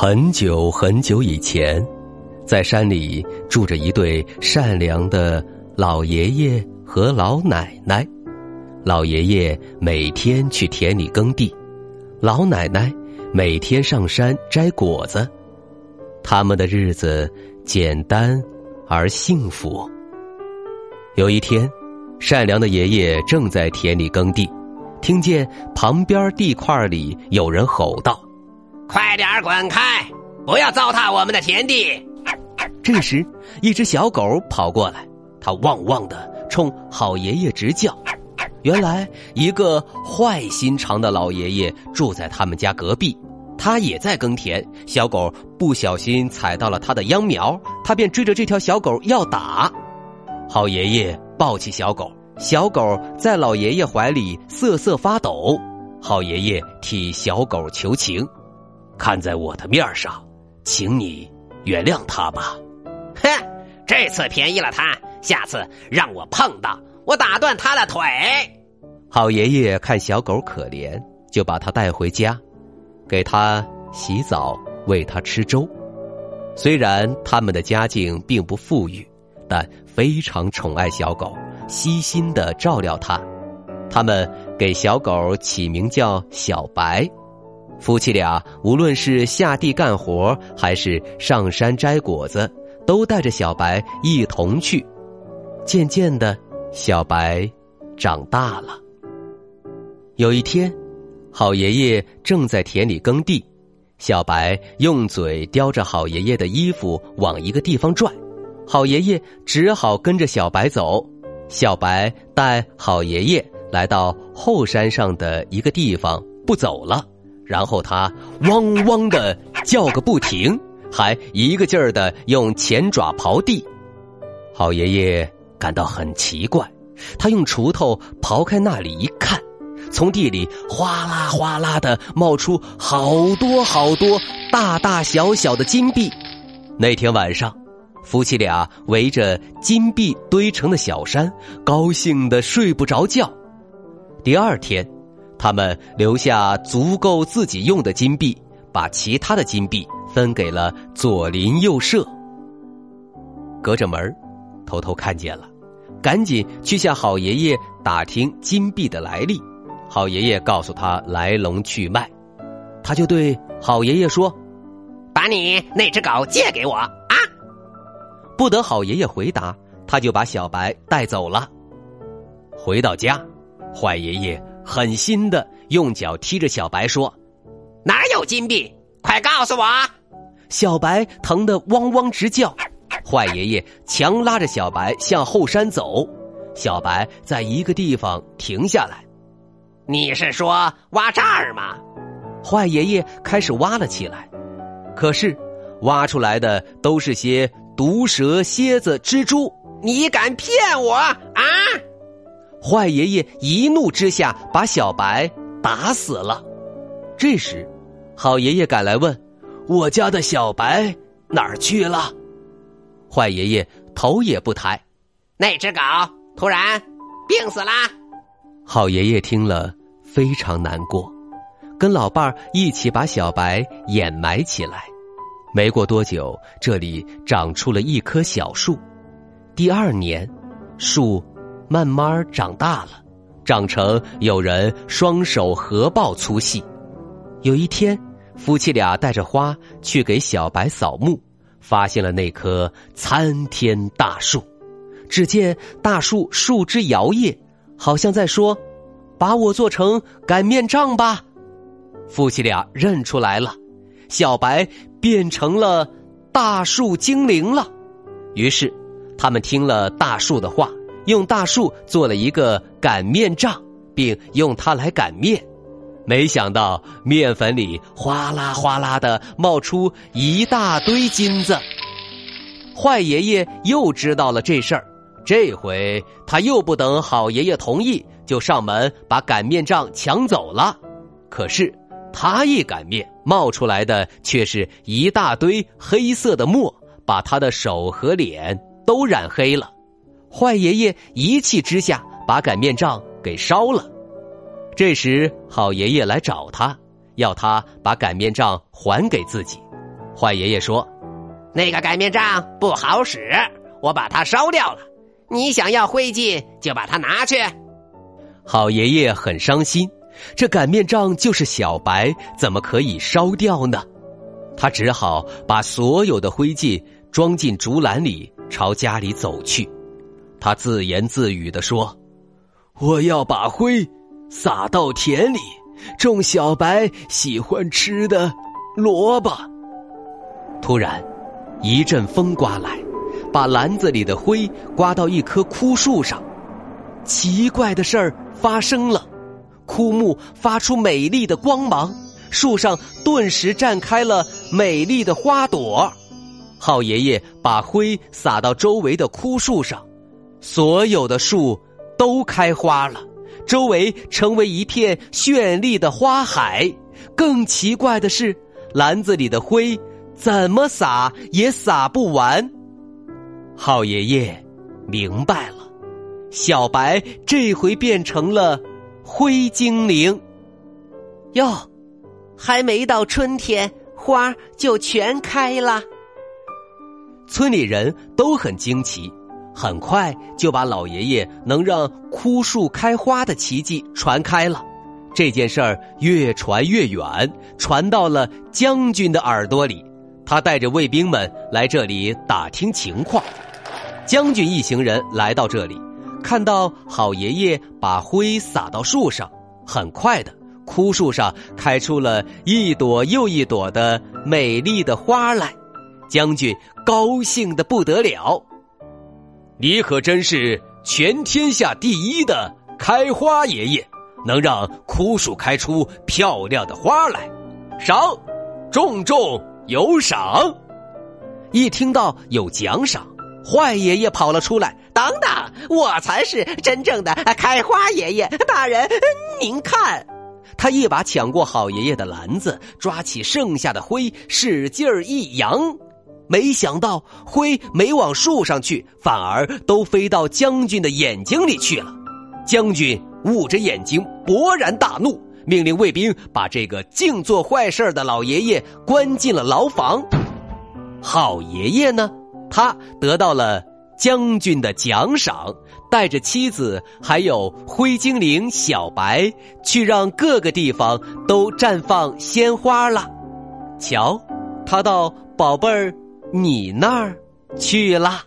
很久很久以前，在山里住着一对善良的老爷爷和老奶奶。老爷爷每天去田里耕地，老奶奶每天上山摘果子。他们的日子简单而幸福。有一天，善良的爷爷正在田里耕地，听见旁边地块里有人吼道。快点滚开！不要糟蹋我们的田地。这时，一只小狗跑过来，它汪汪的冲好爷爷直叫。原来，一个坏心肠的老爷爷住在他们家隔壁，他也在耕田。小狗不小心踩到了他的秧苗，他便追着这条小狗要打。好爷爷抱起小狗，小狗在老爷爷怀里瑟瑟发抖。好爷爷替小狗求情。看在我的面上，请你原谅他吧。哼，这次便宜了他，下次让我碰到，我打断他的腿。好爷爷看小狗可怜，就把它带回家，给它洗澡，喂它吃粥。虽然他们的家境并不富裕，但非常宠爱小狗，悉心的照料它。他们给小狗起名叫小白。夫妻俩无论是下地干活，还是上山摘果子，都带着小白一同去。渐渐的，小白长大了。有一天，好爷爷正在田里耕地，小白用嘴叼着好爷爷的衣服往一个地方拽，好爷爷只好跟着小白走。小白带好爷爷来到后山上的一个地方，不走了。然后他汪汪的叫个不停，还一个劲儿的用前爪刨地。好爷爷感到很奇怪，他用锄头刨开那里一看，从地里哗啦哗啦的冒出好多好多大大小小的金币。那天晚上，夫妻俩围着金币堆成的小山，高兴的睡不着觉。第二天。他们留下足够自己用的金币，把其他的金币分给了左邻右舍。隔着门偷偷看见了，赶紧去向好爷爷打听金币的来历。好爷爷告诉他来龙去脉，他就对好爷爷说：“把你那只狗借给我啊！”不得好爷爷回答，他就把小白带走了。回到家，坏爷爷。狠心的用脚踢着小白说：“哪有金币？快告诉我！”小白疼得汪汪直叫。坏爷爷强拉着小白向后山走。小白在一个地方停下来。“你是说挖这儿吗？”坏爷爷开始挖了起来。可是，挖出来的都是些毒蛇、蝎子、蜘蛛。你敢骗我啊！坏爷爷一怒之下把小白打死了。这时，好爷爷赶来问：“我家的小白哪儿去了？”坏爷爷头也不抬：“那只狗突然病死了。”好爷爷听了非常难过，跟老伴儿一起把小白掩埋起来。没过多久，这里长出了一棵小树。第二年，树。慢慢长大了，长成有人双手合抱粗细。有一天，夫妻俩带着花去给小白扫墓，发现了那棵参天大树。只见大树树枝摇曳，好像在说：“把我做成擀面杖吧。”夫妻俩认出来了，小白变成了大树精灵了。于是，他们听了大树的话。用大树做了一个擀面杖，并用它来擀面。没想到面粉里哗啦哗啦的冒出一大堆金子。坏爷爷又知道了这事儿，这回他又不等好爷爷同意，就上门把擀面杖抢走了。可是他一擀面，冒出来的却是一大堆黑色的墨，把他的手和脸都染黑了。坏爷爷一气之下，把擀面杖给烧了。这时，好爷爷来找他，要他把擀面杖还给自己。坏爷爷说。那个擀面杖不好使，我把它烧掉了。你想要灰烬，就把它拿去。好爷爷很伤心，这擀面杖就是小白，怎么可以烧掉呢？他只好把所有的灰烬装进竹篮里，朝家里走去。他自言自语的说：“我要把灰撒到田里，种小白喜欢吃的萝卜。”突然。一阵风刮来，把篮子里的灰刮到一棵枯树上。奇怪的事儿发生了，枯木发出美丽的光芒，树上顿时绽开了美丽的花朵。浩爷爷把灰撒到周围的枯树上，所有的树都开花了，周围成为一片绚丽的花海。更奇怪的是，篮子里的灰。怎么撒也撒不完。好爷爷明白了，小白这回变成了灰精灵。哟，还没到春天，花就全开了。村里人都很惊奇，很快就把老爷爷能让枯树开花的奇迹传开了。这件事儿越传越远，传到了将军的耳朵里。他带着卫兵们来这里打听情况。将军一行人来到这里，看到好爷爷把灰撒到树上，很快的，枯树上开出了一朵又一朵的美丽的花来。将军高兴的不得了。你可真是全天下第一的开花爷爷，能让枯树开出漂亮的花来。赏，重重。有赏！一听到有奖赏，坏爷爷跑了出来。等等，我才是真正的开花爷爷！大人，您看，他一把抢过好爷爷的篮子，抓起剩下的灰，使劲儿一扬，没想到灰没往树上去，反而都飞到将军的眼睛里去了。将军捂着眼睛，勃然大怒。命令卫兵把这个净做坏事的老爷爷关进了牢房。好爷爷呢，他得到了将军的奖赏，带着妻子还有灰精灵小白去让各个地方都绽放鲜花了。瞧，他到宝贝儿你那儿去了。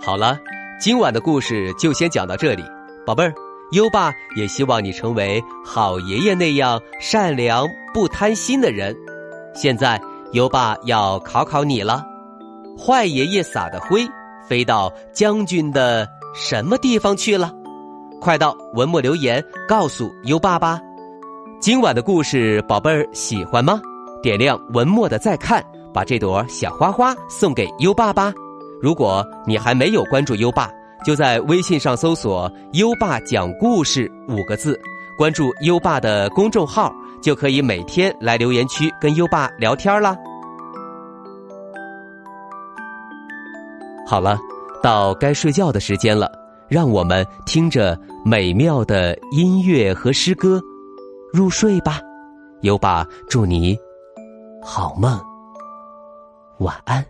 好了。今晚的故事就先讲到这里，宝贝儿，优爸也希望你成为好爷爷那样善良不贪心的人。现在优爸要考考你了，坏爷爷撒的灰飞到将军的什么地方去了？快到文末留言告诉优爸吧。今晚的故事，宝贝儿喜欢吗？点亮文末的再看，把这朵小花花送给优爸吧。如果你还没有关注优爸，就在微信上搜索“优爸讲故事”五个字，关注优爸的公众号，就可以每天来留言区跟优爸聊天啦。好了，到该睡觉的时间了，让我们听着美妙的音乐和诗歌入睡吧。优爸祝你好梦，晚安。《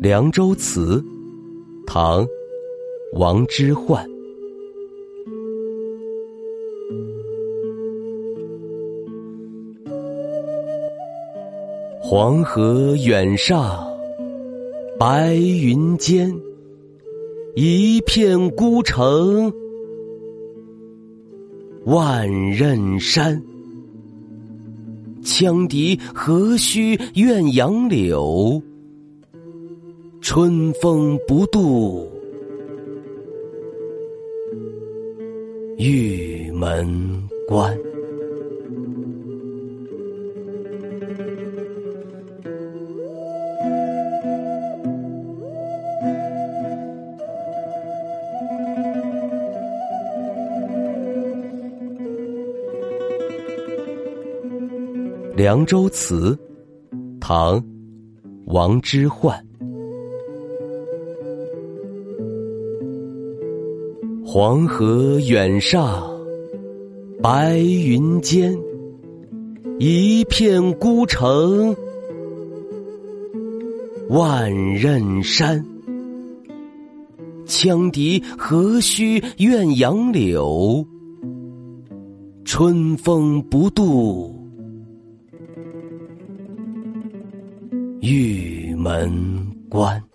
凉州词》，唐·王之涣。黄河远上白云间，一片孤城，万仞山。羌笛何须怨杨柳？春风不度玉门关。《凉州词》，唐·王之涣。黄河远上白云间，一片孤城，万仞山。羌笛何须怨杨柳？春风不度。玉门关。